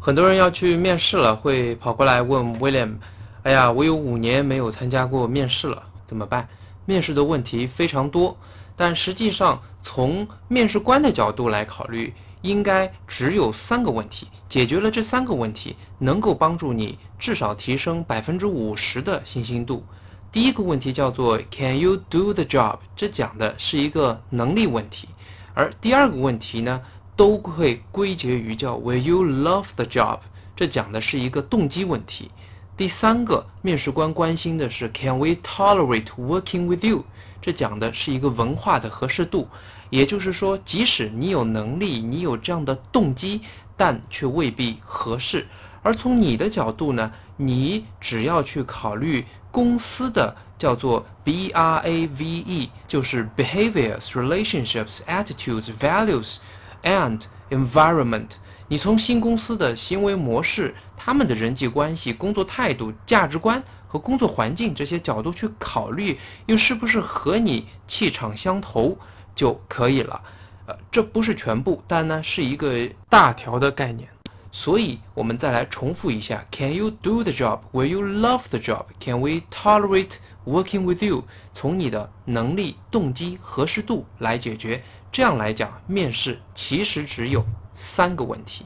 很多人要去面试了，会跑过来问 William：“ 哎呀，我有五年没有参加过面试了，怎么办？”面试的问题非常多，但实际上从面试官的角度来考虑，应该只有三个问题。解决了这三个问题，能够帮助你至少提升百分之五十的信心度。第一个问题叫做 “Can you do the job？” 这讲的是一个能力问题，而第二个问题呢？都会归结于叫 Will you love the job？这讲的是一个动机问题。第三个，面试官关心的是 Can we tolerate working with you？这讲的是一个文化的合适度。也就是说，即使你有能力，你有这样的动机，但却未必合适。而从你的角度呢，你只要去考虑公司的叫做 B R A V E，就是 behaviors、relationships、attitudes、values。And environment，你从新公司的行为模式、他们的人际关系、工作态度、价值观和工作环境这些角度去考虑，又是不是和你气场相投就可以了。呃，这不是全部，但呢是一个大条的概念。所以，我们再来重复一下：Can you do the job? Will you love the job? Can we tolerate working with you? 从你的能力、动机、合适度来解决。这样来讲，面试其实只有三个问题。